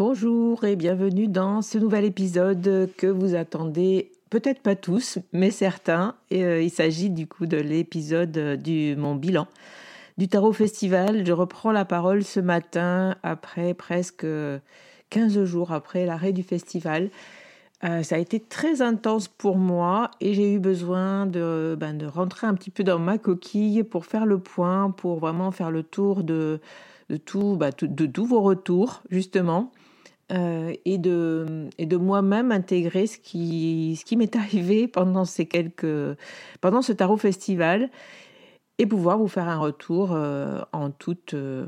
Bonjour et bienvenue dans ce nouvel épisode que vous attendez peut-être pas tous, mais certains. Euh, il s'agit du coup de l'épisode du mon bilan du Tarot Festival. Je reprends la parole ce matin après presque 15 jours après l'arrêt du festival. Euh, ça a été très intense pour moi et j'ai eu besoin de, ben, de rentrer un petit peu dans ma coquille pour faire le point, pour vraiment faire le tour de, tout, ben, de tous vos retours justement. Euh, et de, et de moi-même intégrer ce qui, ce qui m'est arrivé pendant ces quelques, pendant ce tarot festival et pouvoir vous faire un retour euh, en toute, euh,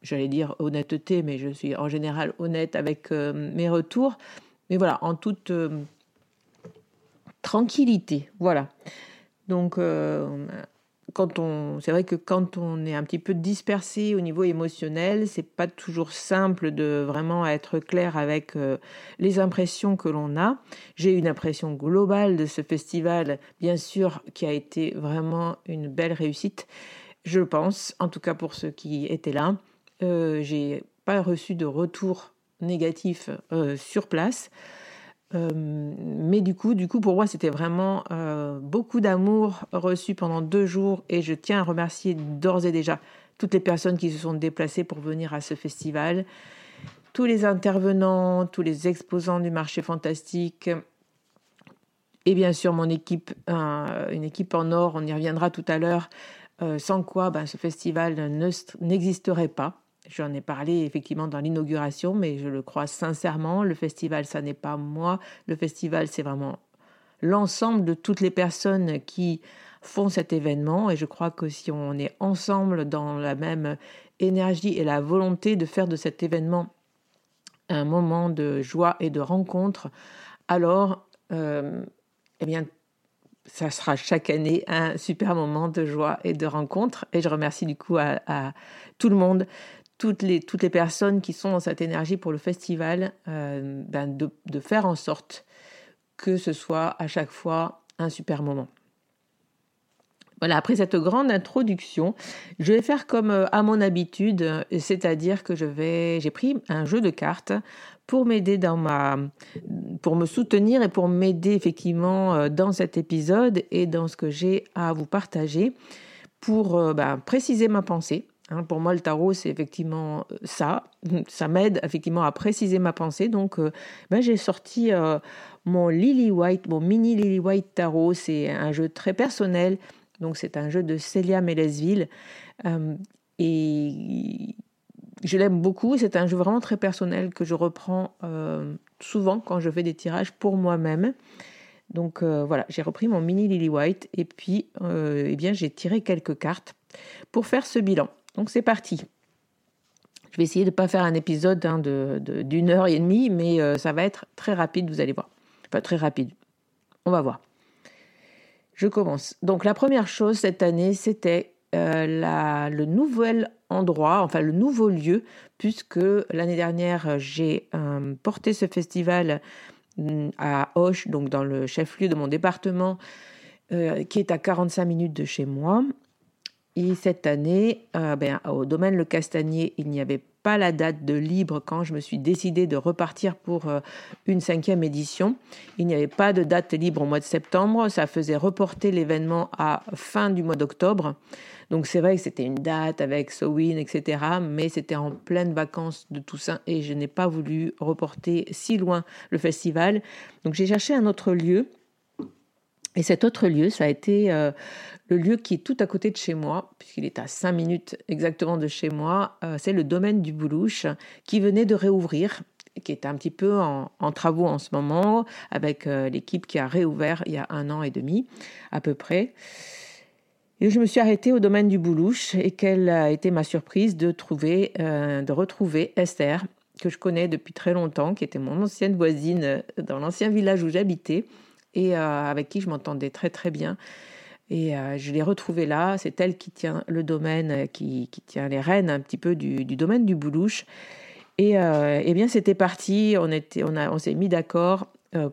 j'allais dire honnêteté, mais je suis en général honnête avec mes retours, mais voilà, en toute tranquillité, voilà. Donc, quand on, c'est vrai que quand on est un petit peu dispersé au niveau émotionnel, c'est pas toujours simple de vraiment être clair avec euh, les impressions que l'on a. J'ai une impression globale de ce festival, bien sûr, qui a été vraiment une belle réussite. Je pense, en tout cas pour ceux qui étaient là, euh, j'ai pas reçu de retour négatif euh, sur place. Euh, mais du coup, du coup, pour moi, c'était vraiment euh, beaucoup d'amour reçu pendant deux jours et je tiens à remercier d'ores et déjà toutes les personnes qui se sont déplacées pour venir à ce festival, tous les intervenants, tous les exposants du marché fantastique et bien sûr mon équipe, une équipe en or, on y reviendra tout à l'heure, euh, sans quoi ben, ce festival n'existerait pas. J'en ai parlé effectivement dans l'inauguration, mais je le crois sincèrement. Le festival, ça n'est pas moi. Le festival, c'est vraiment l'ensemble de toutes les personnes qui font cet événement. Et je crois que si on est ensemble dans la même énergie et la volonté de faire de cet événement un moment de joie et de rencontre, alors, euh, eh bien, ça sera chaque année un super moment de joie et de rencontre. Et je remercie du coup à, à tout le monde toutes les, personnes qui sont dans cette énergie pour le festival, euh, ben de, faire en sorte que ce soit à chaque fois un super moment. Voilà, après cette grande introduction, je vais faire comme euh, à mon habitude, c'est-à-dire que je vais, j'ai pris un jeu de cartes pour m'aider dans ma, pour me soutenir et pour m'aider effectivement euh, dans cet épisode et dans ce que j'ai à vous partager pour ben, préciser ma pensée. Hein. pour moi, le tarot, c'est effectivement ça. Ça m'aide effectivement à préciser ma pensée. Donc, ben, j'ai sorti mon Lily White, mon mini Lily White tarot. C'est un jeu très personnel donc c'est un jeu de Célia Mélesville. Euh, et je l'aime beaucoup. C'est un jeu vraiment très personnel que je reprends euh, souvent quand je fais des tirages pour moi-même. Donc euh, voilà, j'ai repris mon mini Lily White et puis eh j'ai tiré quelques cartes pour faire ce bilan. Donc c'est parti. Je vais essayer de ne pas faire un épisode hein, d'une heure et demie, mais ça va être très rapide, vous allez voir. Pas très rapide. On va voir. Je commence. Donc la première chose cette année, c'était euh, le nouvel endroit, enfin le nouveau lieu, puisque l'année dernière, j'ai euh, porté ce festival mm, à Auch, donc dans le chef-lieu de mon département, euh, qui est à 45 minutes de chez moi. Et cette année, ben, au domaine Le Castanier, il n'y avait pas la date de libre quand je me suis décidé de repartir pour euh, une cinquième édition. Il n'y avait pas de date libre au mois de septembre. Ça faisait reporter l'événement à fin du mois d'octobre. Donc c'est vrai que c'était une date avec Sowin, etc. Mais c'était en pleine vacances de Toussaint et je n'ai pas voulu reporter si loin le festival. Donc j'ai cherché un autre lieu. Et cet autre lieu, ça a été euh, le lieu qui est tout à côté de chez moi, puisqu'il est à 5 minutes exactement de chez moi, euh, c'est le domaine du Boulouche, qui venait de réouvrir, qui est un petit peu en, travaux en ce moment, avec euh, l'équipe qui a réouvert il y a un an et demi à peu près. Et je me suis arrêtée au domaine du Boulouche et quelle a été ma surprise de, trouver, de retrouver Esther, que je connais depuis très longtemps, qui était mon ancienne voisine dans l'ancien village où j'habitais et avec qui je m'entendais très très bien. Et euh, je l'ai retrouvée là. C'est elle qui tient le domaine, euh, qui, tient les rênes un petit peu du, domaine du Boulouche. Et euh, eh bien, c'était parti. On, était, on, a, on s'est mis d'accord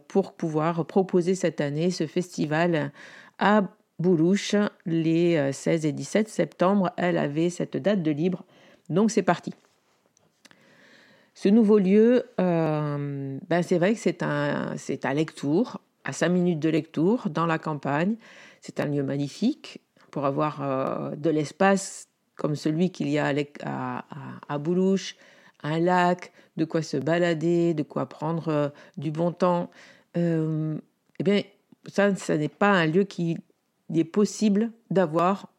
pour pouvoir proposer cette année ce festival à Boulouche les 16 et 17 septembre. Elle avait cette date de libre. Donc, c'est parti. Ce nouveau lieu, ben c'est vrai que c'est, un, c'est à Lectour, à 5 minutes de Lectour, dans la campagne. C'est un lieu magnifique pour avoir euh, de l'espace comme celui qu'il y a à, à, Boulouche, un lac, de quoi se balader, de quoi prendre euh, du bon temps. Euh, eh bien, ça, ça n'est pas un lieu qui est possible d'avoir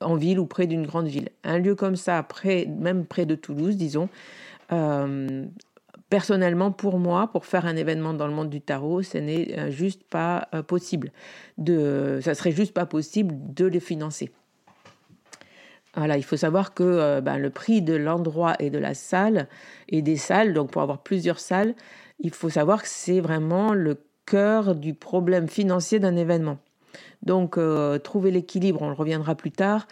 en ville ou près d'une grande ville. Un lieu comme ça, même près de Toulouse, disons, personnellement, pour moi, pour faire un événement dans le monde du tarot, ce n'est euh, juste pas euh, possible. De, ça serait juste pas possible de les financer. Voilà, il faut savoir que euh, ben, le prix de l'endroit et de la salle et des salles, donc pour avoir plusieurs salles, il faut savoir que c'est vraiment le cœur du problème financier d'un événement. Donc, trouver l'équilibre, on le reviendra plus tard,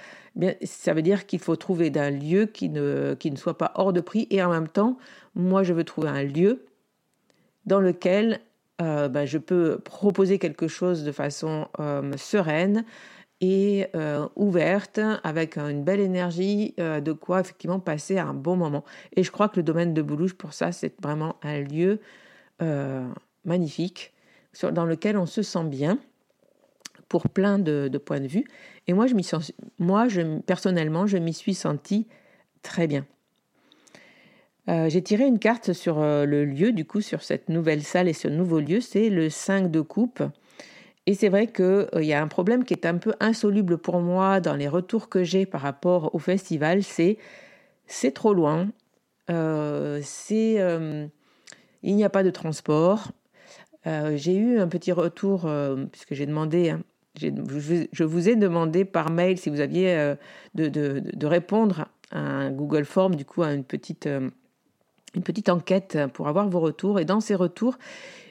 ça veut dire qu'il faut trouver un lieu qui ne, qui ne soit pas hors de prix et en même temps, moi, je veux trouver un lieu dans lequel euh, ben, je peux proposer quelque chose de façon euh, sereine et euh, ouverte, avec une belle énergie, de quoi effectivement passer un bon moment. Et je crois que le domaine de Boulouche, pour ça, c'est vraiment un lieu magnifique dans lequel on se sent bien pour plein de, points de vue. Et moi, je sens, moi personnellement, je m'y suis sentie très bien. Euh, j'ai tiré une carte sur euh, le lieu, du coup, sur cette nouvelle salle et ce nouveau lieu, c'est le 5 de coupe. Et c'est vrai qu'il euh, y a un problème qui est un peu insoluble pour moi dans les retours que j'ai par rapport au festival, c'est c'est trop loin, c'est il n'y a pas de transport. j'ai eu un petit retour, puisque j'ai demandé hein, je vous ai demandé par mail si vous aviez euh, de, répondre à un Google Form, du coup, à une petite, euh, une petite enquête pour avoir vos retours. Et dans ces retours,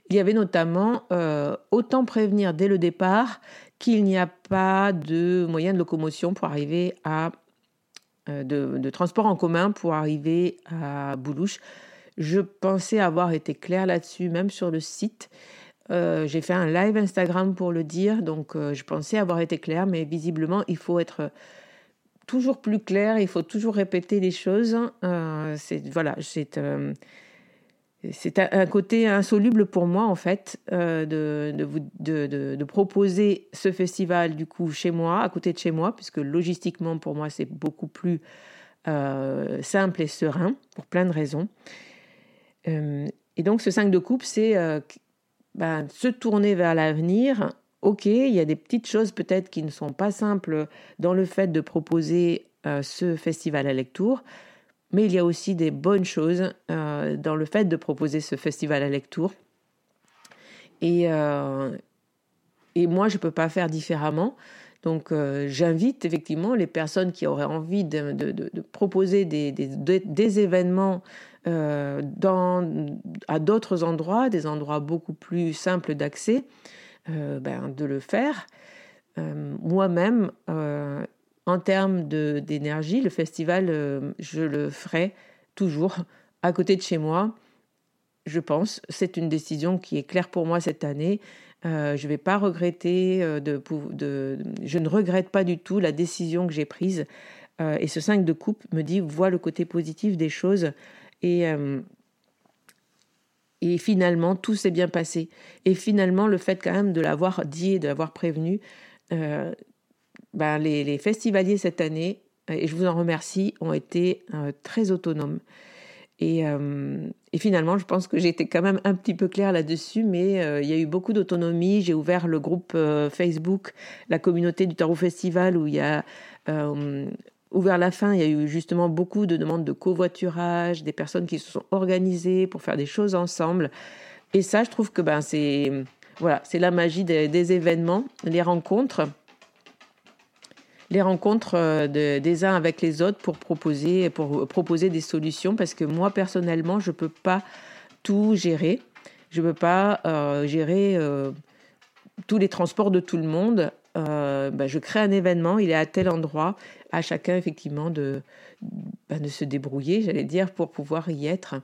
il y avait notamment euh, autant prévenir dès le départ qu'il n'y a pas de moyen de locomotion pour arriver à de, de, transport en commun pour arriver à Boulouche. Je pensais avoir été clair là-dessus, même sur le site. j'ai fait un live Instagram pour le dire, donc je pensais avoir été claire, mais visiblement, il faut être toujours plus clair, il faut toujours répéter les choses. c'est voilà, c'est c'est un côté insoluble pour moi en fait euh, de, de, proposer ce festival du coup chez moi, à côté de chez moi, puisque logistiquement pour moi c'est beaucoup plus euh, simple et serein pour plein de raisons. Euh, et donc ce 5 de coupe, c'est ben, se tourner vers l'avenir. Ok, il y a des petites choses peut-être qui ne sont pas simples dans le fait de proposer ce festival à lecture mais il y a aussi des bonnes choses euh, dans le fait de proposer ce festival à lecture. Et, euh, et moi, je ne peux pas faire différemment. Donc, euh, j'invite effectivement les personnes qui auraient envie de, de, proposer des, des, des événements dans, à d'autres endroits, des endroits beaucoup plus simples d'accès, ben, de le faire. Moi-même, en termes d'énergie, le festival, euh, je le ferai toujours à côté de chez moi. Je pense, c'est une décision qui est claire pour moi cette année. Euh, euh, je ne regrette pas du tout la décision que j'ai prise. et ce 5 de coupe me dit vois le côté positif des choses et et finalement tout s'est bien passé. Et finalement le fait quand même de l'avoir dit et de l'avoir prévenu, ben, les, festivaliers cette année, et je vous en remercie, ont été euh, très autonomes. Euh, et, finalement, je pense que j'ai été quand même un petit peu claire là-dessus, mais euh, il y a eu beaucoup d'autonomie. J'ai ouvert le groupe Facebook, la communauté du Tarot Festival, où il y a ouvert la fin. Il y a eu justement beaucoup de demandes de covoiturage, des personnes qui se sont organisées pour faire des choses ensemble. Et ça, je trouve que ben, c'est voilà, la magie des événements, les rencontres les rencontres euh, des uns avec les autres pour proposer, pour proposer des solutions parce que moi personnellement je ne peux pas tout gérer. Je ne peux pas euh, gérer euh, tous les transports de tout le monde. Ben, je crée un événement, il est à tel endroit, à chacun effectivement de, ben, de se débrouiller, j'allais dire, pour pouvoir y être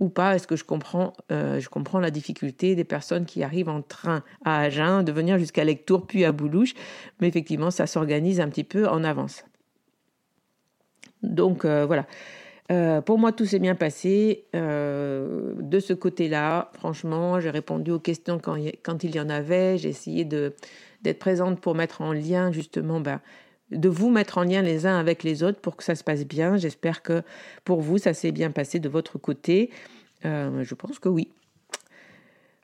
ou pas. Est-ce que je comprends, euh, je comprends la difficulté des personnes qui arrivent en train à Agen, de venir jusqu'à Lectour puis à Boulouche, mais effectivement, ça s'organise un petit peu en avance. Donc euh, voilà. Euh, pour moi, tout s'est bien passé. de ce côté-là, franchement, j'ai répondu aux questions quand, il y en avait. J'ai essayé d'être présente pour mettre en lien justement ben, de vous mettre en lien les uns avec les autres pour que ça se passe bien. J'espère que pour vous, ça s'est bien passé de votre côté. Euh, je pense que oui.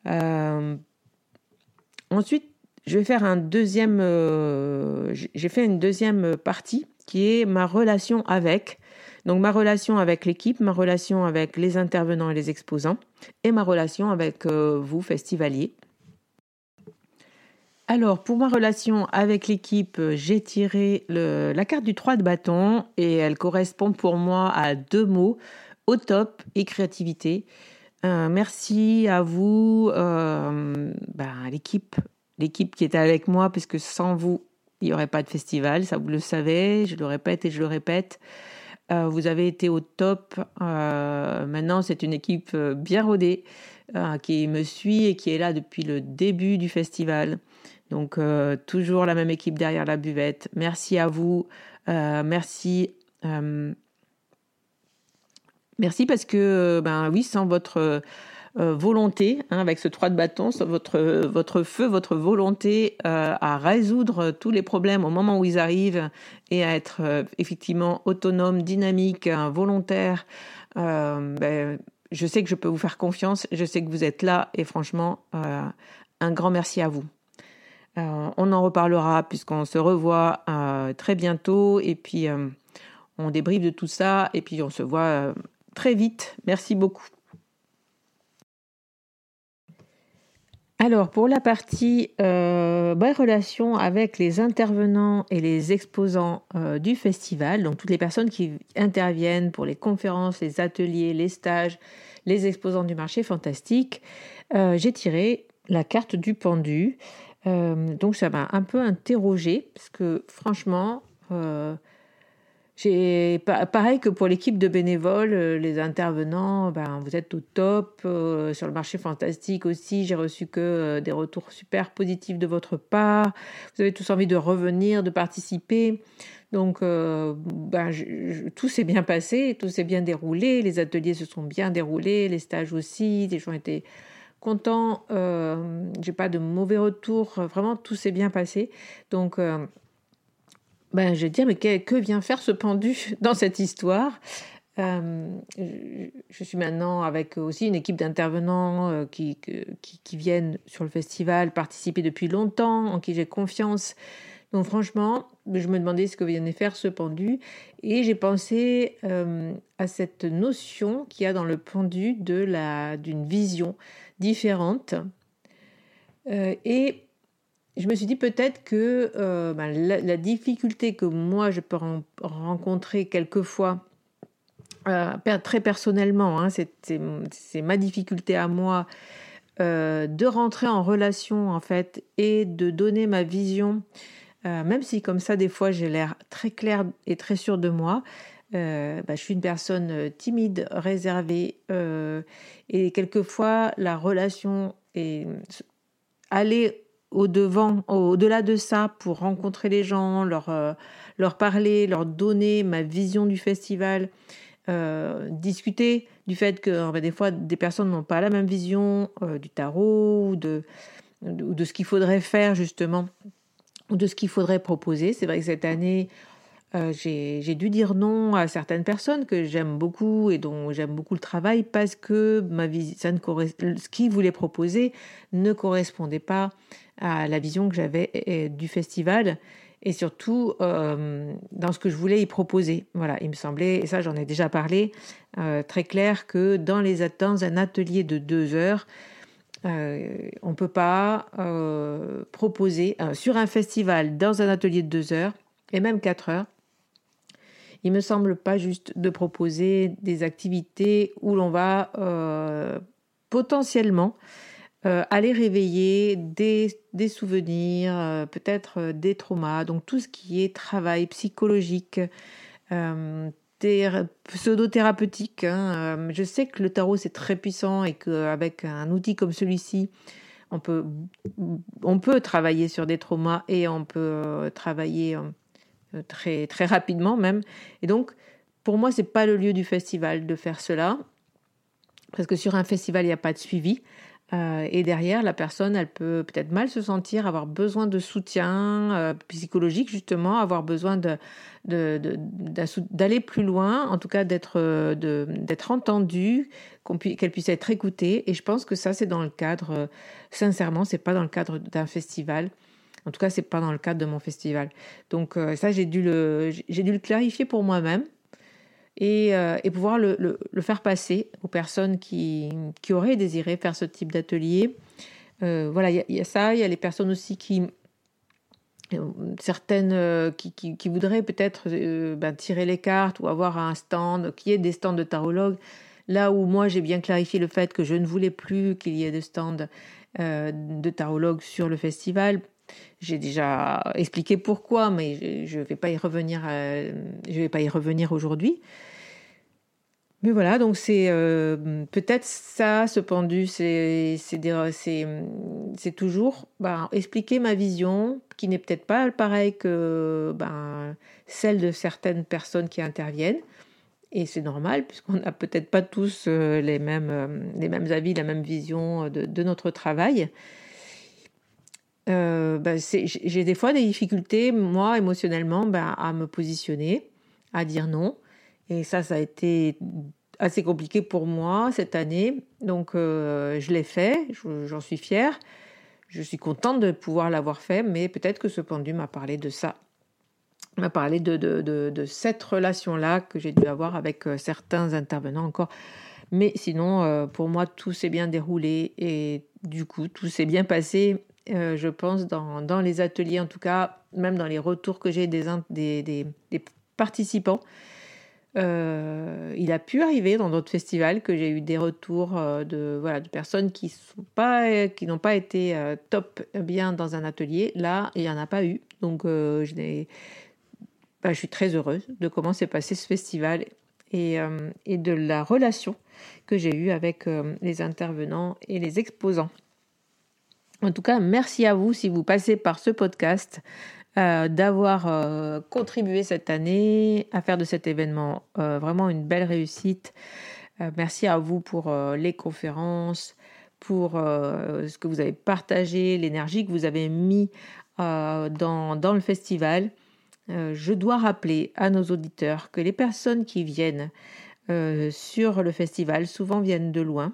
Euh, ensuite, je vais faire un deuxième. Euh, j'ai fait une deuxième partie qui est ma relation avec. Donc ma relation avec l'équipe, ma relation avec les intervenants et les exposants, et ma relation avec vous, festivaliers. Alors, pour ma relation avec l'équipe, euh, j'ai tiré la carte du 3 de bâton et elle correspond pour moi à deux mots, au top et créativité. Euh, merci à vous, euh, ben, l'équipe, l'équipe qui était avec moi, puisque sans vous, il n'y aurait pas de festival, ça vous le savez, je le répète et je le répète. vous avez été au top. maintenant, c'est une équipe bien rodée qui me suit et qui est là depuis le début du festival. Donc euh, toujours la même équipe derrière la buvette. Merci à vous. Euh, merci. Euh, merci parce que, ben oui, sans votre volonté, hein, avec ce 3 de bâton, votre, votre feu, votre volonté à résoudre tous les problèmes au moment où ils arrivent et à être effectivement autonome, dynamique, volontaire, ben, je sais que je peux vous faire confiance, je sais que vous êtes là et franchement, un grand merci à vous. Euh, on en reparlera puisqu'on se revoit euh, très bientôt et puis euh, on débriefe de tout ça et puis on se voit très vite. Merci beaucoup. Alors pour la partie bonne relation avec les intervenants et les exposants du festival, donc toutes les personnes qui interviennent pour les conférences, les ateliers, les stages, les exposants du marché fantastique, j'ai tiré la carte du pendu. Euh, donc ça m'a un peu interrogée parce que franchement, euh, pareil que pour l'équipe de bénévoles, euh, les intervenants, ben, vous êtes au top. Euh, sur le marché fantastique aussi, j'ai reçu que des retours super positifs de votre part. Vous avez tous envie de revenir, de participer. Donc, ben, tout s'est bien passé, tout s'est bien déroulé. Les ateliers se sont bien déroulés, les stages aussi. Les gens étaient contents. j'ai pas de mauvais retours. Vraiment, tout s'est bien passé. Donc ben, je vais dire, mais que, vient faire ce pendu dans cette histoire? Euh, je, suis maintenant avec aussi une équipe d'intervenants euh, qui, qui, viennent sur le festival participer depuis longtemps, en qui j'ai confiance. Donc franchement, je me demandais ce que venait faire ce pendu et j'ai pensé euh, à cette notion qu'il y a dans le pendu d'une vision différente. et je me suis dit peut-être que euh, ben, la, difficulté que moi je peux rencontrer quelquefois, euh, très personnellement, hein, c'est ma difficulté à moi euh, de rentrer en relation en fait et de donner ma vision, même si comme ça des fois j'ai l'air très clair et très sûr de moi. Ben, je suis une personne timide, réservée, et quelquefois la relation est aller au-devant, au-delà de ça, pour rencontrer les gens, leur, euh, leur parler, leur donner ma vision du festival, euh, discuter du fait que des fois des personnes n'ont pas la même vision euh, du tarot ou de, de, ce qu'il faudrait faire justement, ou de ce qu'il faudrait proposer. C'est vrai que cette année, j'ai dû dire non à certaines personnes que j'aime beaucoup et dont j'aime beaucoup le travail parce que ma ça ne ce qu'ils voulaient proposer ne correspondait pas à la vision que j'avais du festival et surtout euh, dans ce que je voulais y proposer. Voilà, il me semblait, et ça j'en ai déjà parlé, euh, très clair que dans, les, dans un atelier de deux heures, euh, on ne peut pas proposer sur un festival, dans un atelier de deux heures, et même quatre heures, il me semble pas juste de proposer des activités où l'on va potentiellement euh, aller réveiller des, souvenirs, euh, peut-être euh, des traumas, donc tout ce qui est travail psychologique, pseudo-thérapeutique. Hein, je sais que le tarot c'est très puissant et qu'avec un outil comme celui-ci, on peut travailler sur des traumas et on peut travailler très, très rapidement même. Et donc, pour moi, c'est pas le lieu du festival de faire cela. Parce que sur un festival, il n'y a pas de suivi. Euh, et derrière, la personne, elle peut peut-être mal se sentir, avoir besoin de soutien euh, psychologique, justement, avoir besoin d'aller plus loin, en tout cas d'être, euh, entendue, qu'elle puisse être écoutée. Et je pense que ça, c'est dans le cadre, sincèrement, c'est pas dans le cadre d'un festival. En tout cas, c'est pas dans le cadre de mon festival. Donc ça, j'ai dû le, j'ai dû le clarifier pour moi-même. Euh, et, pouvoir le, le, faire passer aux personnes qui, qui, auraient désiré faire ce type d'atelier. Euh, voilà, il y, a ça, il y a les personnes aussi qui, euh, certaines qui, qui, voudraient peut-être ben, tirer les cartes ou avoir un stand, qui est des stands de tarologue. Là où moi j'ai bien clarifié le fait que je ne voulais plus qu'il y ait de stands de tarologue sur le festival j'ai déjà expliqué pourquoi, mais je ne vais pas y revenir. Euh, je vais pas y revenir aujourd'hui. Mais voilà, donc c'est euh, peut-être ça, ce pendu, c'est toujours ben, expliquer ma vision, qui n'est peut-être pas pareille que ben, celle de certaines personnes qui interviennent. Et c'est normal, puisqu'on n'a peut-être pas tous euh, les, mêmes, les mêmes avis, la même vision de notre travail. Euh, bah, j'ai des fois des difficultés, moi, émotionnellement, bah, à me positionner, à dire non. Et ça, ça a été assez compliqué pour moi cette année. Donc, euh, je l'ai fait, j'en suis fière. Je suis contente de pouvoir l'avoir fait, mais peut-être que ce pendu m'a parlé de ça. m'a parlé de, de, de, cette relation-là que j'ai dû avoir avec euh, certains intervenants encore. Mais sinon, pour moi, tout s'est bien déroulé et du coup, tout s'est bien passé euh, je pense, dans, les ateliers, en tout cas, même dans les retours que j'ai des, participants. Euh, il a pu arriver dans d'autres festivals que j'ai eu des retours euh, de, voilà, de personnes qui n'ont pas, pas été top bien dans un atelier. Là, il n'y en a pas eu. Donc, je bah, je suis très heureuse de comment s'est passé ce festival et, de la relation que j'ai eue avec les intervenants et les exposants. En tout cas, merci à vous si vous passez par ce podcast. Euh, d'avoir euh, contribué cette année à faire de cet événement euh, vraiment une belle réussite. merci à vous pour les conférences, pour ce que vous avez partagé, l'énergie que vous avez mis dans, dans, le festival. je dois rappeler à nos auditeurs que les personnes qui viennent sur le festival souvent viennent de loin.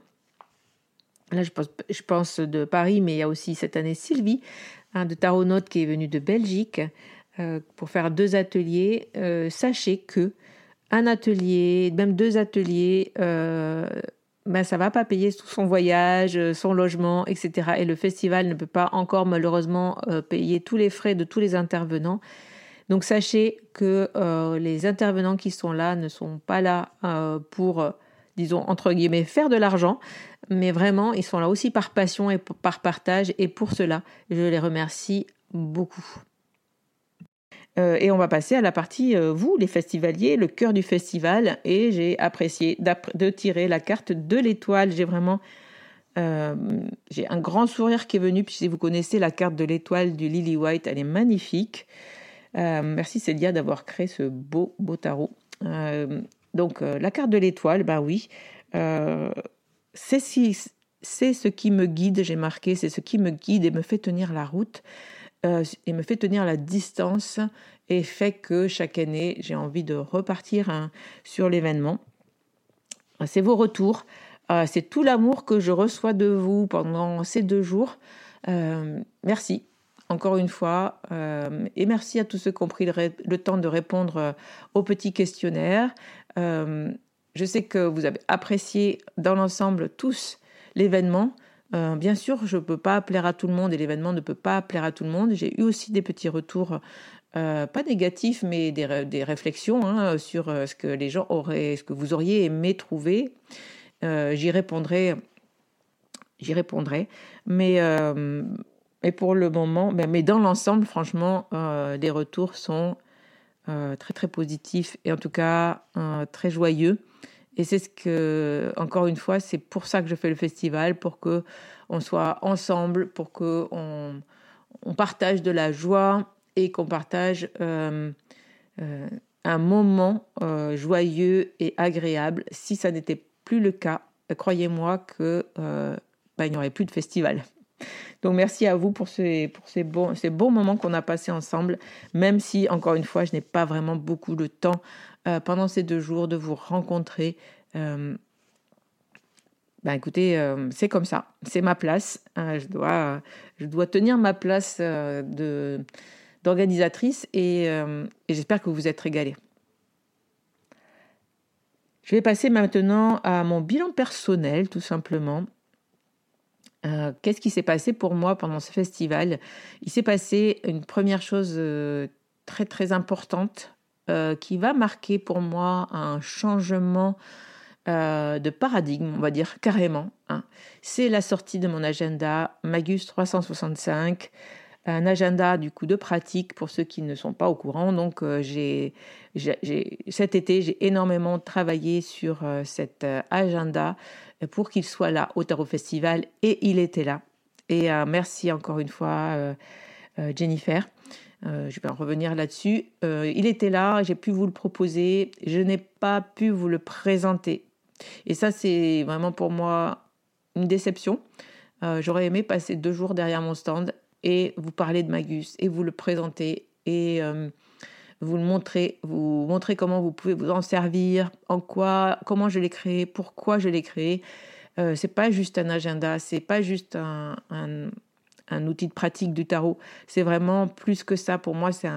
Là, je pense, de Paris, mais il y a aussi cette année Sylvie un de Taronautes qui est venu de Belgique euh, pour faire deux ateliers. Euh, sachez que un atelier, même deux ateliers, euh, ben, ça va pas payer tout son voyage, son logement, etc. Et le festival ne peut pas encore malheureusement payer tous les frais de tous les intervenants. Donc sachez que les intervenants qui sont là ne sont pas là pour disons, entre guillemets, faire de l'argent, mais vraiment, ils sont là aussi par passion et par partage, et pour cela, je les remercie beaucoup. Euh, et on va passer à la partie, euh, vous, les festivaliers, le cœur du festival, et j'ai apprécié de tirer la carte de l'étoile. J'ai vraiment... Euh, j'ai un grand sourire qui est venu, puis si vous connaissez la carte de l'étoile du Lily White, elle est magnifique. merci Célia d'avoir créé ce beau, beau tarot. Donc euh, la carte de l'étoile, ben oui, euh, c'est ce qui me guide, j'ai marqué, c'est ce qui me guide et me fait tenir la route euh, et me fait tenir la distance et fait que chaque année, j'ai envie de repartir hein, sur l'événement. C'est vos retours, c'est tout l'amour que je reçois de vous pendant ces deux jours. merci encore une fois, et merci à tous ceux qui ont pris le, temps de répondre aux petits questionnaires. Euh, je sais que vous avez apprécié dans l'ensemble tous l'événement. Euh, bien sûr, je ne peux pas plaire à tout le monde et l'événement ne peut pas plaire à tout le monde. J'ai eu aussi des petits retours, euh, pas négatifs, mais des, réflexions hein, sur ce que les gens auraient, ce que vous auriez aimé trouver. j'y répondrai, j'y répondrai. Mais, mais pour le moment, mais dans l'ensemble, franchement, les retours sont euh, très très positif et en tout cas euh, très joyeux. Et c'est ce que, encore une fois, c'est pour ça que je fais le festival, pour que on soit ensemble, pour que on, on partage de la joie et qu'on partage euh, un moment joyeux et agréable. Si ça n'était plus le cas, croyez-moi que bah, il n'y aurait plus de festival. Donc merci à vous pour ces, bons, moments qu'on a passés ensemble, même si, encore une fois, je n'ai pas vraiment beaucoup de temps euh, pendant ces deux jours de vous rencontrer. Euh, ben écoutez, euh, c'est comme ça, c'est ma place. Je, dois, tenir ma place d'organisatrice et, et j'espère que vous êtes régalés. Je vais passer maintenant à mon bilan personnel, tout simplement. Euh, qu'est-ce qui s'est passé pour moi pendant ce festival? Il s'est passé une première chose euh, très très importante euh, qui va marquer pour moi un changement de paradigme, on va dire carrément. Hein. C'est la sortie de mon agenda Magus 365, un agenda du coup de pratique pour ceux qui ne sont pas au courant. Donc j'ai, cet été j'ai énormément travaillé sur cet agenda pour qu'il soit là au Tarot Festival et il était là. Et euh, merci encore une fois euh, euh, Jennifer. je vais en revenir là-dessus. il était là, j'ai pu vous le proposer, je n'ai pas pu vous le présenter. Et ça, c'est vraiment pour moi une déception. J'aurais aimé passer deux jours derrière mon stand et vous parler de Magus et vous le présenter et vous le montrez, vous montrez comment vous pouvez vous en servir, en quoi, comment je l'ai créé, pourquoi je l'ai créé. Euh, c'est pas juste un agenda, c'est pas juste un, outil de pratique du tarot. C'est vraiment plus que ça. Pour moi, c'est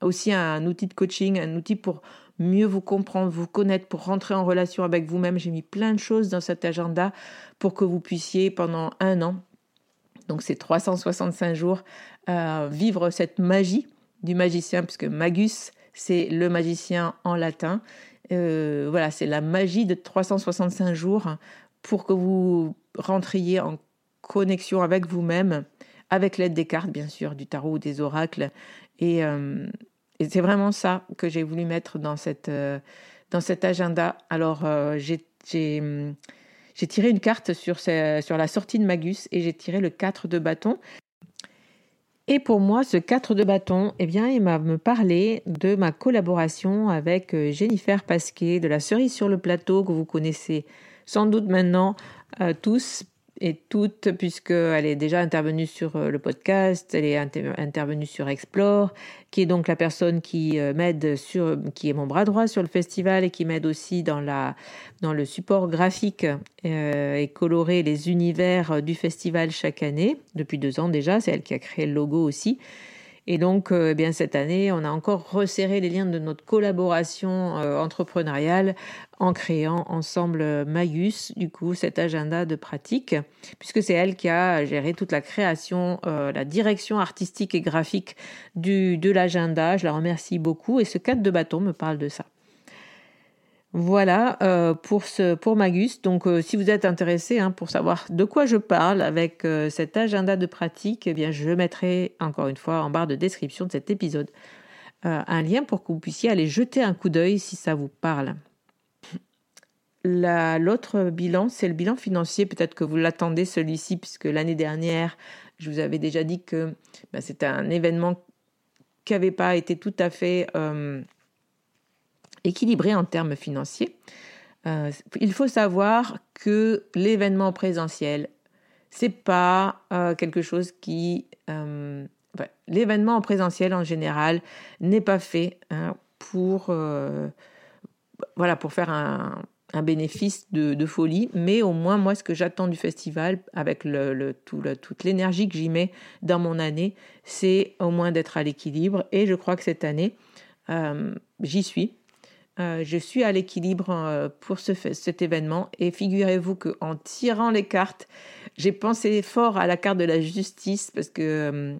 aussi un outil de coaching, un outil pour mieux vous comprendre, vous connaître, pour rentrer en relation avec vous-même. J'ai mis plein de choses dans cet agenda pour que vous puissiez pendant un an, donc c'est 365 jours, euh, vivre cette magie du magicien, puisque magus, c'est le magicien en latin. Euh, voilà, c'est la magie de 365 jours pour que vous rentriez en connexion avec vous-même, avec l'aide des cartes, bien sûr, du tarot ou des oracles. Et, euh, Et c'est vraiment ça que j'ai voulu mettre dans, cette, dans cet agenda. Alors, j'ai hum, j'ai tiré une carte sur, la sortie de Magus et j'ai tiré le 4 de bâton. Et pour moi, ce 4 de bâton, eh bien, il m'a parlé de ma collaboration avec euh, Jennifer Pasquet de la cerise sur le plateau que vous connaissez sans doute maintenant euh, tous et toutes, puisqu'elle est déjà intervenue sur euh, le podcast, elle est intervenue sur Explore, qui est donc la personne qui euh, m'aide sur, qui est mon bras droit sur le festival et qui m'aide aussi dans, la, dans le support graphique euh, et colorer les univers du festival chaque année, depuis deux ans déjà, c'est elle qui a créé le logo aussi. Et donc, euh, eh bien cette année, on a encore resserré les liens de notre collaboration euh, entrepreneuriale en créant ensemble euh, Magus, du coup, cet agenda de pratique, puisque c'est elle qui a géré toute la création, la direction artistique et graphique du, de l'agenda. Je la remercie beaucoup. Et ce cadre de bâton me parle de ça. Voilà euh, pour, ce, pour Magus. Donc, euh, si vous êtes intéressé hein, pour savoir de quoi je parle avec euh, cet agenda de pratique, eh bien, je mettrai encore une fois en barre de description de cet épisode un lien pour que vous puissiez aller jeter un coup d'œil si ça vous parle. L'autre bilan, c'est le bilan financier. Peut-être que vous l'attendez celui-ci, puisque l'année dernière, je vous avais déjà dit que ben, c'était un événement qui n'avait pas été tout à fait équilibré en termes financiers. Euh, il faut savoir que l'événement présentiel, c'est pas euh, quelque chose qui euh, l'événement en présentiel en général n'est pas fait hein, pour voilà pour faire un, bénéfice de, folie, mais au moins moi ce que j'attends du festival avec le, tout, toute l'énergie que j'y mets dans mon année, c'est au moins d'être à l'équilibre. Et je crois que cette année j'y suis euh, je suis à l'équilibre euh, pour cet événement et figurez-vous qu'en tirant les cartes, j'ai pensé fort à la carte de la justice parce que euh,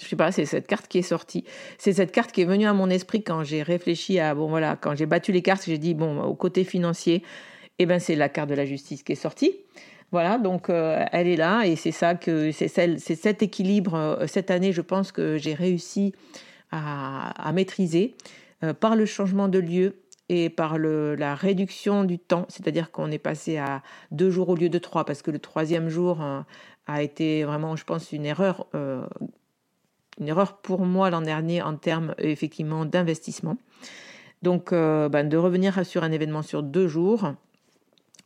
je sais pas, c'est cette carte qui est sortie. C'est cette carte qui est venue à mon esprit quand j'ai réfléchi à bon voilà, quand j'ai battu les cartes, j'ai dit bon au côté financier, eh ben c'est la carte de la justice qui est sortie. Voilà, donc elle est là et c'est ça que c'est c'est cet équilibre cette année, je pense que j'ai réussi à maîtriser. Euh, par le changement de lieu et par le, la réduction du temps, c'est-à-dire qu'on est passé à deux jours au lieu de trois, parce que le troisième jour euh, a été vraiment, je pense, une erreur, euh, une erreur pour moi l'an dernier en termes effectivement d'investissement. Donc, ben, de revenir sur un événement sur deux jours,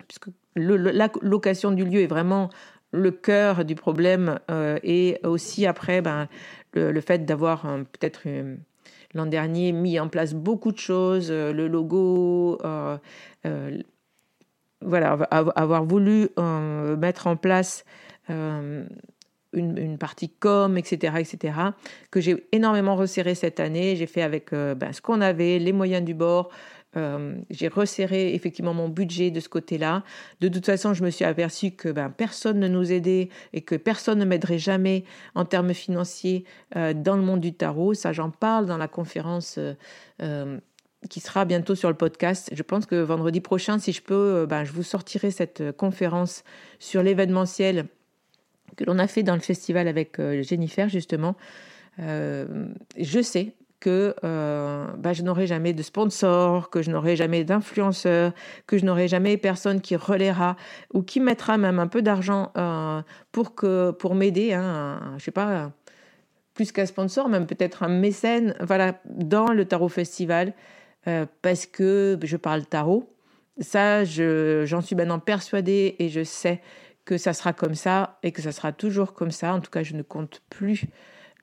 puisque la location du lieu est vraiment le cœur du problème, et aussi après, ben, le, fait d'avoir peut-être l'an dernier mis en place beaucoup de choses, euh, le logo, euh, euh, voilà, avoir voulu mettre en place une, partie com, etc., etc., que j'ai énormément resserré cette année. J'ai fait avec ben, ce qu'on avait, les moyens du bord, euh, j'ai resserré effectivement mon budget de ce côté-là. De toute façon, je me suis aperçu que ben, personne ne nous aidait et que personne ne m'aiderait jamais en termes financiers euh, dans le monde du tarot. Ça, j'en parle dans la conférence euh, qui sera bientôt sur le podcast. Je pense que vendredi prochain, si je peux, ben, je vous sortirai cette conférence sur l'événementiel que l'on a fait dans le festival avec Jennifer, justement. je sais que euh, bah, je n'aurai jamais de sponsor, que je n'aurai jamais d'influenceur, que je n'aurai jamais personne qui relaiera ou qui mettra même un peu d'argent euh, pour pour m'aider, hein, je sais pas, plus qu'un sponsor, même peut-être un mécène, voilà, dans le tarot festival, euh, parce que je parle tarot. Ça, j'en suis maintenant persuadée et je sais que ça sera comme ça et que ça sera toujours comme ça. En tout cas, je ne compte plus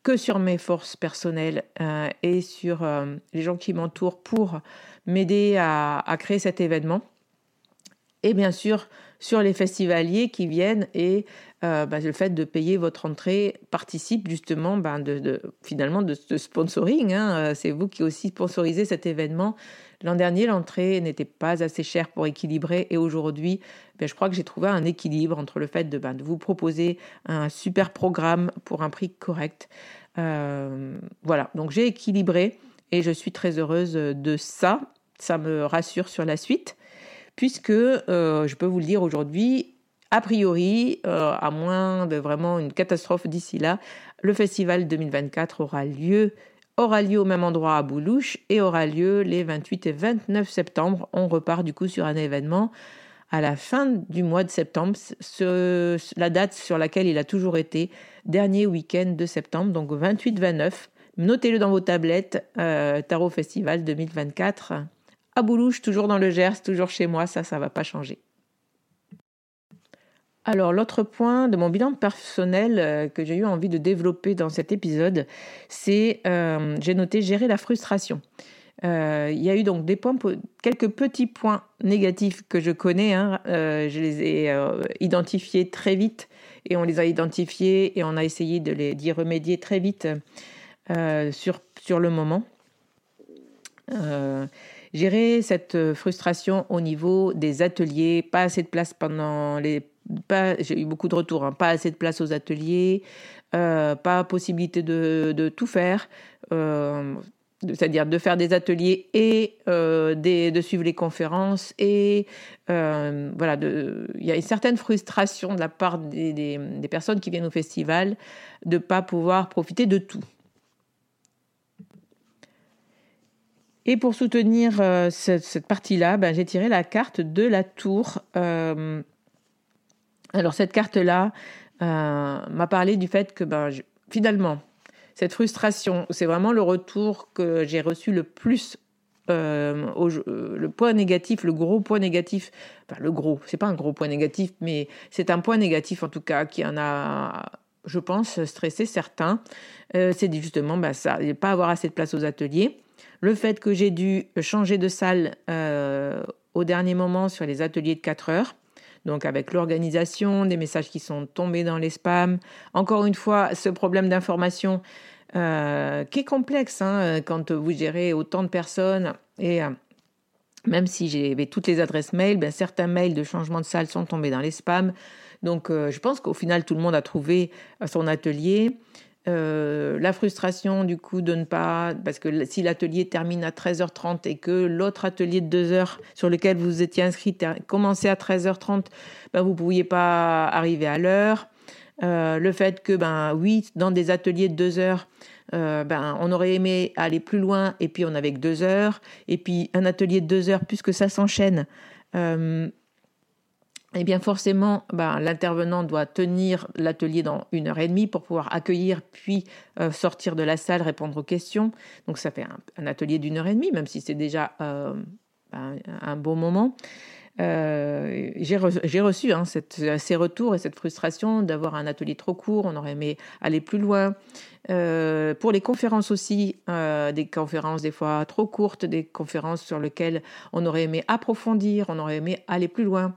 que sur mes forces personnelles euh, et sur euh, les gens qui m'entourent pour m'aider à, créer cet événement. Et bien sûr, sur les festivaliers qui viennent et euh, bah, le fait de payer votre entrée participe justement ben, de, finalement de ce sponsoring. Hein. C'est vous qui aussi sponsorisez cet événement. L'an dernier, l'entrée n'était pas assez chère pour équilibrer et aujourd'hui, ben, je crois que j'ai trouvé un équilibre entre le fait de, ben, vous proposer un super programme pour un prix correct. Euh, voilà, donc j'ai équilibré et je suis très heureuse de ça. Ça me rassure sur la suite puisque euh, je peux vous le dire aujourd'hui, a priori, euh, à moins de vraiment une catastrophe d'ici là, le festival 2024 aura lieu aura lieu au même endroit à Boulouche et aura lieu les 28 et 29 septembre. On repart du coup sur un événement à la fin du mois de septembre, la date sur laquelle il a toujours été, dernier week-end de septembre, donc 28-29. Notez-le dans vos tablettes, euh, Tarot Festival 2024 Boulouche, toujours dans le Gers, toujours chez moi, ça, ça ne va pas changer. Alors l'autre point de mon bilan personnel euh, que j'ai eu envie de développer dans cet épisode, c'est euh, j'ai noté gérer la frustration. Euh, il y a eu donc des points, quelques petits points négatifs que je connais. Hein. je les ai identifiés très vite et on les a identifiés et on a essayé de les d'y remédier très vite sur sur le moment. Gérer cette frustration au niveau des ateliers, pas assez de place pendant les j'ai eu beaucoup de retours, hein. pas assez de place aux ateliers, euh, pas possibilité de, tout faire, euh, c'est-à-dire de faire des ateliers et euh, de suivre les conférences. Et voilà, il y a une certaine frustration de la part des, personnes qui viennent au festival de ne pas pouvoir profiter de tout. Et pour soutenir cette, partie-là, ben, j'ai tiré la carte de la tour. Alors cette carte-là euh, m'a parlé du fait que ben, finalement, cette frustration, c'est vraiment le retour que j'ai reçu le plus. Euh, euh, le point négatif, le gros point négatif, enfin le gros, c'est pas un gros point négatif, mais c'est un point négatif en tout cas qui en a, je pense, stressé certains. c'est justement ben, ça, pas avoir assez de place aux ateliers. Le fait que j'ai dû changer de salle au dernier moment sur les ateliers de 4 heures donc avec l'organisation, des messages qui sont tombés dans les spams. Encore une fois, ce problème d'information euh, qui est complexe hein, quand vous gérez autant de personnes et euh, même si j'avais toutes les adresses mail, ben, certains mails de changement de salle sont tombés dans les spams. Donc euh, je pense qu'au final, tout le monde a trouvé son atelier. Euh, la frustration du coup de ne pas, parce que si l'atelier termine à 13h30 et que l'autre atelier de 2 heures sur lequel vous étiez inscrit commençait à 13h30, ben vous ne pouviez pas arriver à l'heure. Euh, le fait que, ben oui, dans des ateliers de 2 heures, euh, ben, on aurait aimé aller plus loin et puis on n'avait que 2 heures. Et puis un atelier de 2 heures, puisque ça s'enchaîne, eh bien forcément, ben, l'intervenant doit tenir l'atelier dans une heure et demie pour pouvoir accueillir, puis euh, sortir de la salle, répondre aux questions. Donc ça fait un, atelier d'une heure et demie, même si c'est déjà euh, ben, un bon moment. Euh, j'ai reçu hein, ces retours et cette frustration d'avoir un atelier trop court, on aurait aimé aller plus loin. pour les conférences aussi, des conférences des fois trop courtes, des conférences sur lesquelles on aurait aimé approfondir, on aurait aimé aller plus loin.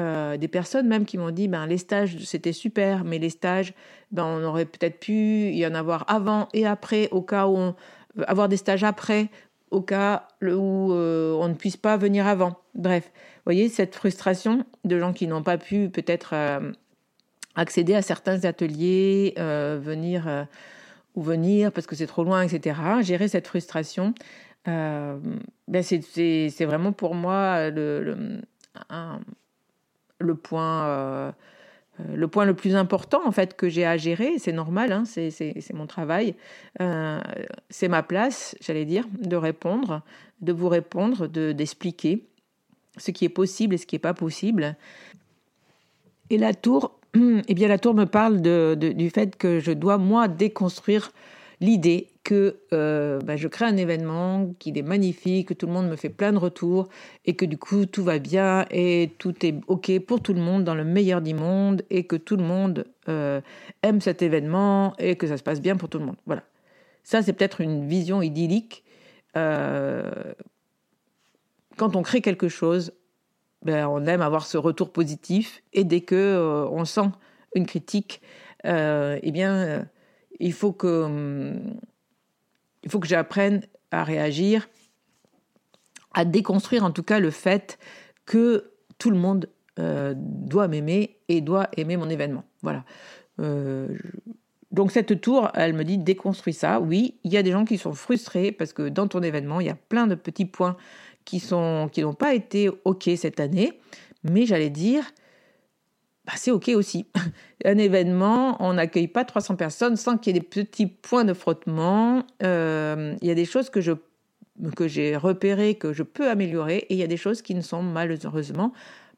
Euh, des personnes même qui m'ont dit ben les stages c'était super mais les stages ben on aurait peut-être pu y en avoir avant et après au cas où on avoir des stages après au cas où euh, on ne puisse pas venir avant. Bref vous voyez cette frustration de gens qui n'ont pas pu peut-être euh, accéder à certains ateliers venir ou venir parce que c'est trop loin etc gérer cette frustration ben c'est vraiment pour moi le, un, le point, euh, euh, le point le plus important en fait que j'ai à gérer. C'est normal, hein, c'est mon travail, euh, c'est ma place, j'allais dire, de répondre, de vous répondre, de d'expliquer ce qui est possible et ce qui n'est pas possible. Et la tour, eh bien la tour me parle de, du fait que je dois moi déconstruire l'idée que euh, bah, je crée un événement, qu'il est magnifique, que tout le monde me fait plein de retours et que du coup tout va bien et tout est OK pour tout le monde dans le meilleur du monde et que tout le monde euh, aime cet événement et que ça se passe bien pour tout le monde. Voilà. Ça, c'est peut-être une vision idyllique. Euh, quand on crée quelque chose, ben, on aime avoir ce retour positif et dès que on sent une critique, eh bien il faut que, hum, il faut que j'apprenne à réagir, à déconstruire en tout cas le fait que tout le monde euh, doit m'aimer et doit aimer mon événement. Voilà. Euh, donc cette tour, elle me dit déconstruis ça. Oui, il y a des gens qui sont frustrés parce que dans ton événement, il y a plein de petits points qui sont qui n'ont pas été ok cette année. Mais j'allais dire, bah, c'est OK aussi. Un événement, on n'accueille pas 300 personnes sans qu'il y ait des petits points de frottement. il y a des choses que je que j'ai repérées, que je peux améliorer, et il y a des choses qui ne sont malheureusement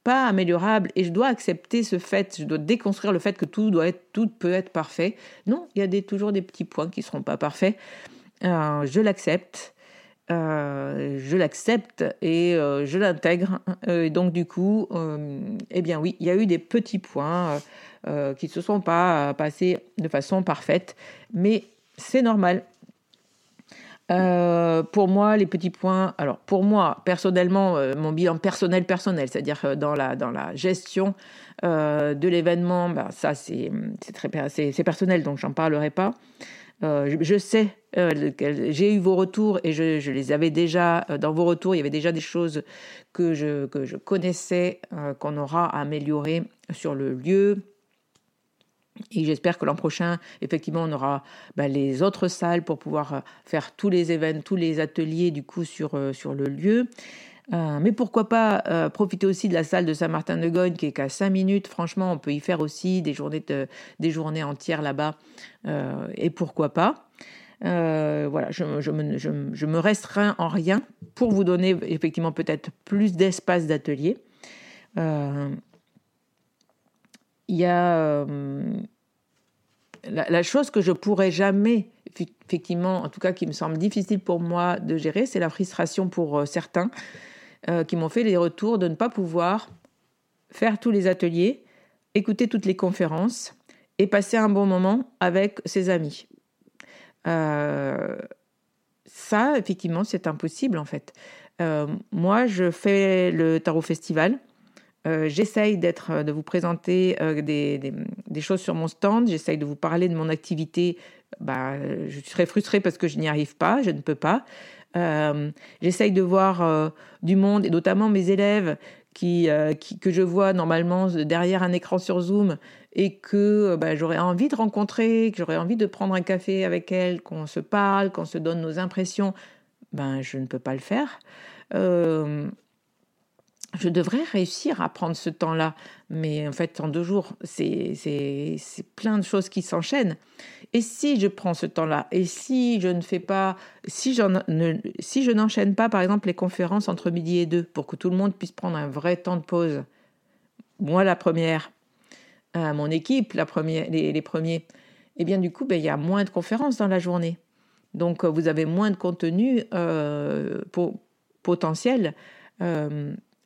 pas améliorables. Et je dois accepter ce fait, je dois déconstruire le fait que tout doit être, tout peut être parfait. Non, il y a toujours des petits points qui ne seront pas parfaits. je l'accepte. Euh, je l'accepte et euh, je l'intègre. et donc du coup, euh, eh bien oui, il y a eu des petits points qui ne se sont pas passés de façon parfaite, mais c'est normal. pour moi, les petits points, alors pour moi, personnellement, mon bilan personnel personnel, c'est-à-dire dans la, dans la gestion de l'événement, bah, ça c'est c'est personnel, donc j'en parlerai pas. Euh, je, sais, euh, j'ai eu vos retours et je, les avais déjà, euh, dans vos retours, il y avait déjà des choses que je, que je connaissais, qu'on aura à améliorer sur le lieu. Et j'espère que l'an prochain, effectivement, on aura bah, les autres salles pour pouvoir faire tous les événements, tous les ateliers du coup sur, sur le lieu. Euh, mais pourquoi pas euh, profiter aussi de la salle de Saint-Martin-de-Gogne qui est qu'à 5 minutes. Franchement, on peut y faire aussi des journées, des journées entières là-bas. Euh, et pourquoi pas voilà, je, me, restreins en rien pour vous donner effectivement peut-être plus d'espace d'atelier. Il y a la, la, chose que je pourrais jamais, effectivement, en tout cas qui me semble difficile pour moi de gérer, c'est la frustration pour certains euh, qui m'ont fait les retours de ne pas pouvoir faire tous les ateliers, écouter toutes les conférences et passer un bon moment avec ses amis. Euh, ça, effectivement, c'est impossible en fait. Euh, moi, je fais le Tarot Festival. j'essaye d'être, de vous présenter des, choses sur mon stand. J'essaye de vous parler de mon activité. Bah, je serais frustrée parce que je n'y arrive pas, je ne peux pas. Euh, j'essaye de voir euh, du monde, et notamment mes élèves qui, euh, que je vois normalement derrière un écran sur Zoom et que bah, j'aurais envie de rencontrer, que j'aurais envie de prendre un café avec elles, qu'on se parle, qu'on se donne nos impressions, ben je ne peux pas le faire je devrais réussir à prendre ce temps-là. Mais en fait, en deux jours, c'est plein de choses qui s'enchaînent. Et si je prends ce temps-là, et si je ne fais pas, si, n'enchaîne pas, par exemple, les conférences entre midi et deux, pour que tout le monde puisse prendre un vrai temps de pause, moi la première, euh, mon équipe la première, les, premiers, eh bien du coup, ben, il y a moins de conférences dans la journée. Donc, euh, vous avez moins de contenu euh, potentiel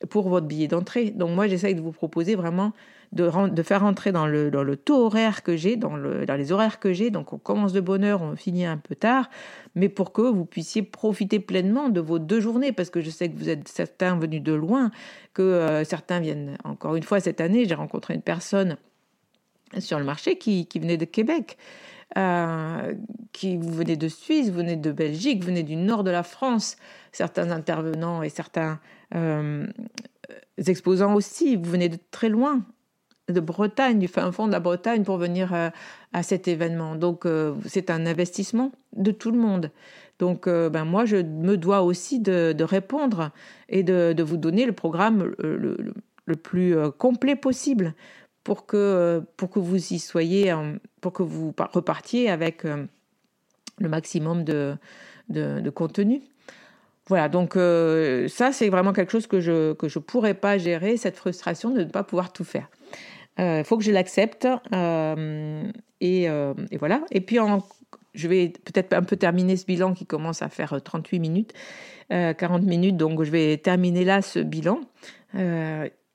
pour votre billet d'entrée. Donc moi, j'essaye de vous proposer vraiment de, faire entrer dans le, dans le taux horaire que j'ai, dans, le, dans les horaires que j'ai. Donc on commence de bonne heure, on finit un peu tard, mais pour que vous puissiez profiter pleinement de vos deux journées, parce que je sais que vous êtes certains venus de loin, que euh, certains viennent. Encore une fois, cette année, j'ai rencontré une personne sur le marché qui venait de Québec. Euh, qui vous venez de Suisse, vous venez de Belgique, vous venez du nord de la France, certains intervenants et certains euh, exposants aussi, vous venez de très loin, de Bretagne, du fin fond de la Bretagne pour venir euh, à cet événement. Donc c'est un investissement de tout le monde. Donc ben moi, je me dois aussi de, répondre et de, vous donner le programme le plus complet possible pour que, pour que vous y soyez, pour que vous repartiez avec euh, le maximum de, de, contenu. Voilà, donc euh, ça, c'est vraiment quelque chose que je ne que je pourrais pas gérer, cette frustration de ne pas pouvoir tout faire. Il euh, faut que je l'accepte. Et, et, voilà. Et puis, je vais peut-être un peu terminer ce bilan qui commence à faire 38 minutes, 40 minutes. Donc, je vais terminer là ce bilan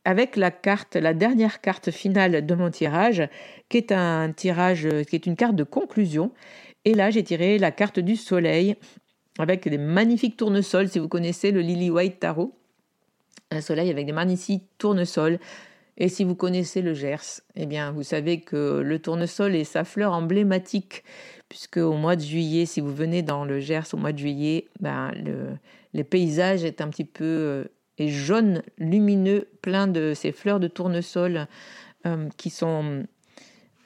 avec la carte, la dernière carte finale de mon tirage, qui est un tirage, qui est une carte de conclusion. Et là, j'ai tiré la carte du soleil avec des magnifiques tournesols. Si vous connaissez le Lily White Tarot, un soleil avec des magnifiques tournesols. Et si vous connaissez le Gers, eh bien, vous savez que le tournesol est sa fleur emblématique, puisque au mois de juillet, si vous venez dans le Gers au mois de juillet, ben, le, le paysage est un petit peu euh, et jaune lumineux, plein de ces fleurs de tournesol euh, qui, sont,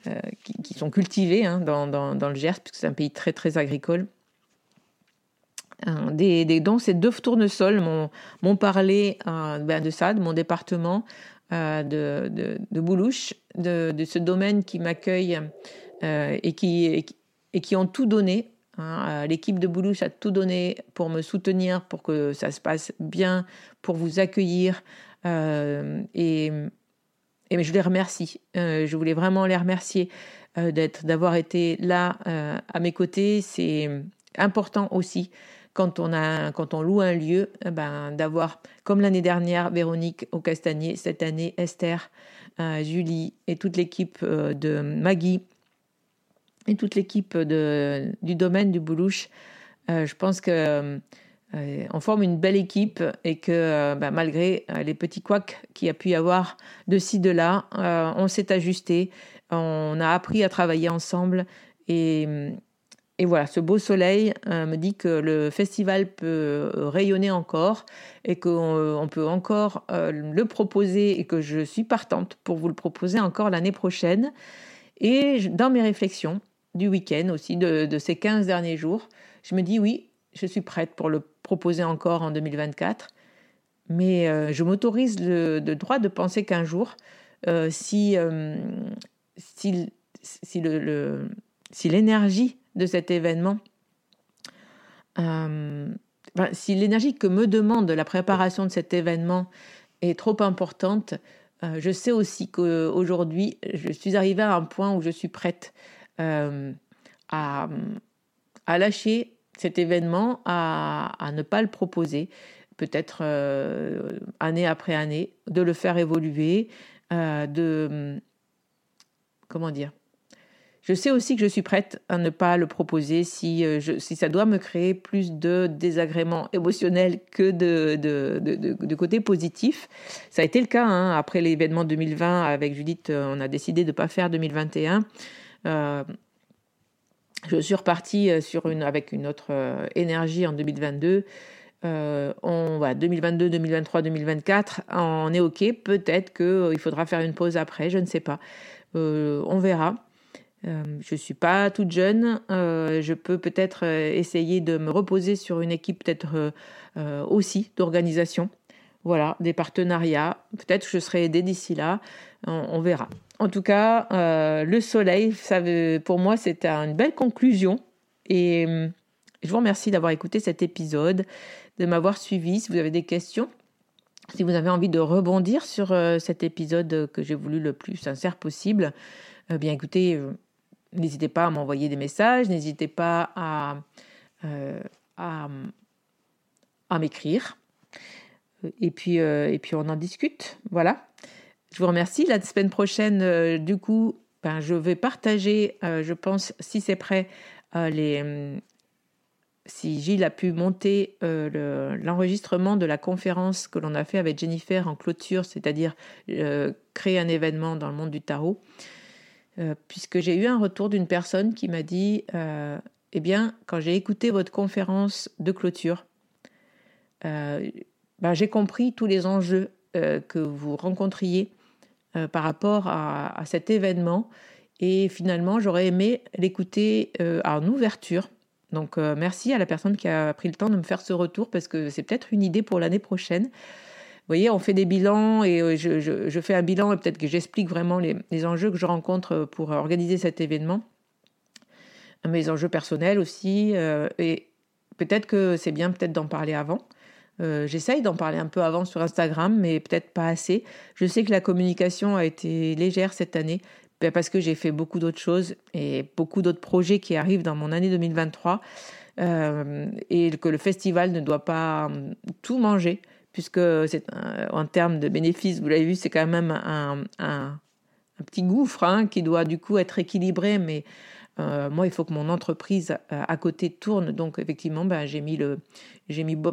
euh, qui, sont cultivées hein, dans, dans, le Gers, puisque c'est un pays très très agricole. Euh, des, des, donc ces deux tournesols m'ont parlé ben, de ça, de mon département, de, de, Boulouche, de, ce domaine qui m'accueille et, qui, et, qui, ont tout donné. Hein. L'équipe de Boulouche a tout donné pour me soutenir, pour que ça se passe bien, pour vous accueillir. et, et je les remercie. je voulais vraiment les remercier d'avoir été là à mes côtés. C'est important aussi quand on, loue un lieu, eh ben, d'avoir, comme l'année dernière, Véronique au Castanier, cette année Esther, euh, Julie et toute l'équipe euh, de Maggie toute l'équipe du domaine du Boulouche. Euh, je pense que on forme une belle équipe et que ben, malgré les petits couacs qu'il y a pu y avoir de ci, de là, on s'est ajusté, on a appris à travailler ensemble et, voilà, ce beau soleil euh, me dit que le festival peut euh, rayonner encore et qu'on euh, peut encore le proposer et que je suis partante pour vous le proposer encore l'année prochaine. Et dans mes réflexions du week-end aussi, de, ces 15 derniers jours, je me dis oui, je suis prête pour le proposer encore en 2024. Mais je m'autorise le, droit de penser qu'un jour, si, si, si l'énergie de cet événement, euh, si l'énergie que me demande la préparation de cet événement est trop importante, euh, je sais aussi qu'aujourd'hui, je suis arrivée à un point où je suis prête euh, à, lâcher cet événement, à, ne pas le proposer, peut-être année après année, de le faire évoluer, de... Comment dire je sais aussi que je suis prête à ne pas le proposer si, euh, ça doit me créer plus de désagréments émotionnels que de, côté positif. Ça a été le cas hein. après l'événement 2020 avec Judith, euh, on a décidé de ne pas faire 2021. Euh, je suis repartie une, avec une autre énergie en 2022. on, 2022, 2023, 2024, on est OK. Peut-être qu'il faudra faire une pause après, je ne sais pas. on verra. Euh, je ne suis pas toute jeune, euh, je peux peut-être euh, essayer de me reposer sur une équipe peut-être aussi d'organisation, voilà, des partenariats. Peut-être que je serai aidée d'ici là, on, verra. En tout cas, le soleil, pour moi, c'était une belle conclusion. Et je vous remercie d'avoir écouté cet épisode, de m'avoir suivi. Si vous avez des questions, si vous avez envie de rebondir sur cet épisode que j'ai voulu le plus sincère possible, bien écoutez, N'hésitez pas à m'envoyer des messages, n'hésitez pas à, euh, à, m'écrire. Et puis, euh, et on en discute. Voilà. Je vous remercie. La semaine prochaine, euh, du coup, ben, je vais partager, je pense, si c'est prêt, les, si Gilles a pu monter l'enregistrement de la conférence que l'on a fait avec Jennifer en clôture, c'est-à-dire créer un événement dans le monde du tarot. Euh, puisque j'ai eu un retour d'une personne qui m'a dit euh, Eh bien, quand j'ai écouté votre conférence de clôture, euh, ben, j'ai compris tous les enjeux que vous rencontriez par rapport à, cet événement. Et finalement, j'aurais aimé l'écouter en ouverture. Donc, merci à la personne qui a pris le temps de me faire ce retour parce que c'est peut-être une idée pour l'année prochaine voyez, on fait des bilans et euh, je, fais un bilan et peut-être que j'explique vraiment les, enjeux que je rencontre pour organiser cet événement, mes enjeux personnels aussi. Euh, et peut-être que c'est bien peut-être d'en parler avant. Euh, j'essaye d'en parler un peu avant sur Instagram, mais peut-être pas assez. Je sais que la communication a été légère cette année ben, parce que j'ai fait beaucoup d'autres choses et beaucoup d'autres projets qui arrivent dans mon année 2023 et que le festival ne doit pas hum, tout manger puisque c'est en termes de bénéfices, vous l'avez vu, c'est quand même un, un, petit gouffre hein, qui doit du coup être équilibré, mais euh, moi, il faut que mon entreprise euh, à côté tourne. Donc, effectivement, ben, j'ai mis,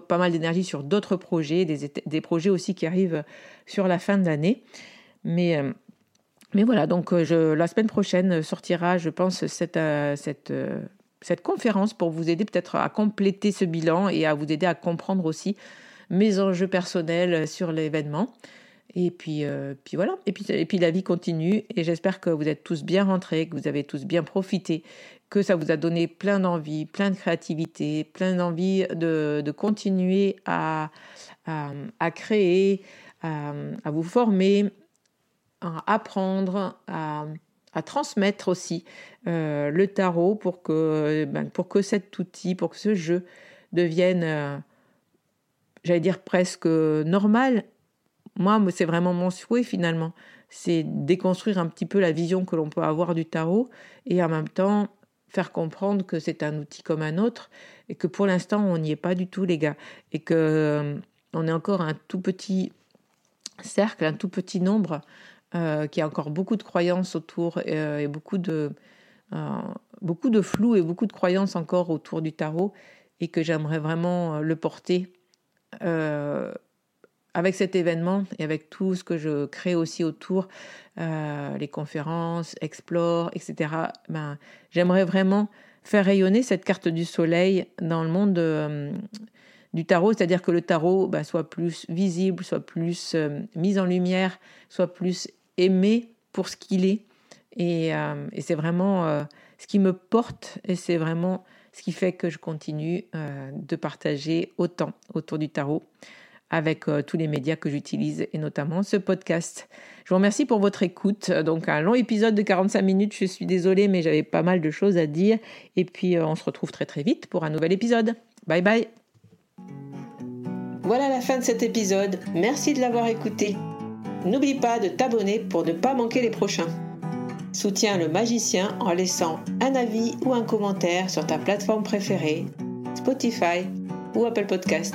pas mal d'énergie sur d'autres projets, des, projets aussi qui arrivent sur la fin de l'année. Mais, euh, voilà, donc la semaine prochaine sortira, je pense, cette conférence pour vous aider peut-être à compléter ce bilan et à vous aider à comprendre aussi mes enjeux personnels sur l'événement. Et puis, euh, puis voilà. Et puis, et puis la vie continue. Et j'espère que vous êtes tous bien rentrés, que vous avez tous bien profité, que ça vous a donné plein d'envie, plein de créativité, plein d'envie de, de, continuer à, à, créer, à, vous former apprendre à, transmettre aussi le tarot pour que, ben, pour que cet outil, pour que ce jeu devienne, j'allais dire presque normal. Moi, c'est vraiment mon souhait finalement. C'est déconstruire un petit peu la vision que l'on peut avoir du tarot et en même temps faire comprendre que c'est un outil comme un autre et que pour l'instant on n'y est pas du tout les gars. Et que euh, on est encore un tout petit cercle, un tout petit nombre euh, qui a encore beaucoup de croyances autour euh, et beaucoup de beaucoup de flou et beaucoup de croyances encore autour du tarot et que j'aimerais vraiment le porter avec cet événement et avec tout ce que je crée aussi autour, euh, les conférences, Explore, etc., ben, j'aimerais vraiment faire rayonner cette carte du soleil dans le monde euh, du tarot, c'est-à-dire que le tarot ben, soit plus visible, soit plus euh, mis en lumière, soit plus aimé pour ce qu'il est. Et, et c'est vraiment ce qui me porte et c'est vraiment ce qui fait que je continue de partager autant autour du tarot avec euh, tous les médias que j'utilise et notamment ce podcast. Je vous remercie pour votre écoute. Donc un long épisode de 45 minutes, je suis désolée mais j'avais pas mal de choses à dire et puis euh, on se retrouve très très vite pour un nouvel épisode. Bye bye. Voilà la fin de cet épisode. Merci de l'avoir écouté. N'oublie pas de t'abonner pour ne pas manquer les prochains. Soutiens le magicien en laissant un avis ou un commentaire sur ta plateforme préférée, Spotify ou Apple Podcast.